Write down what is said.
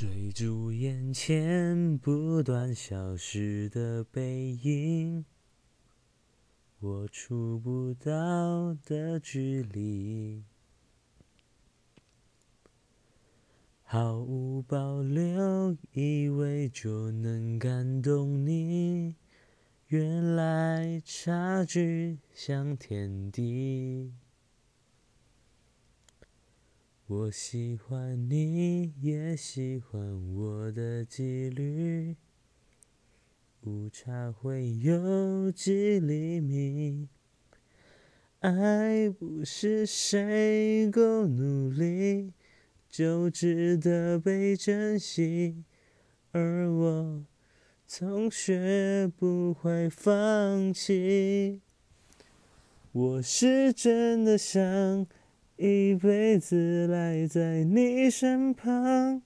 追逐眼前不断消失的背影，我触不到的距离，毫无保留，以为就能感动你，原来差距像天地。我喜欢你，也喜欢我的纪律，误差会有几厘米。爱不是谁够努力就值得被珍惜，而我总学不会放弃。我是真的想。一辈子赖在你身旁，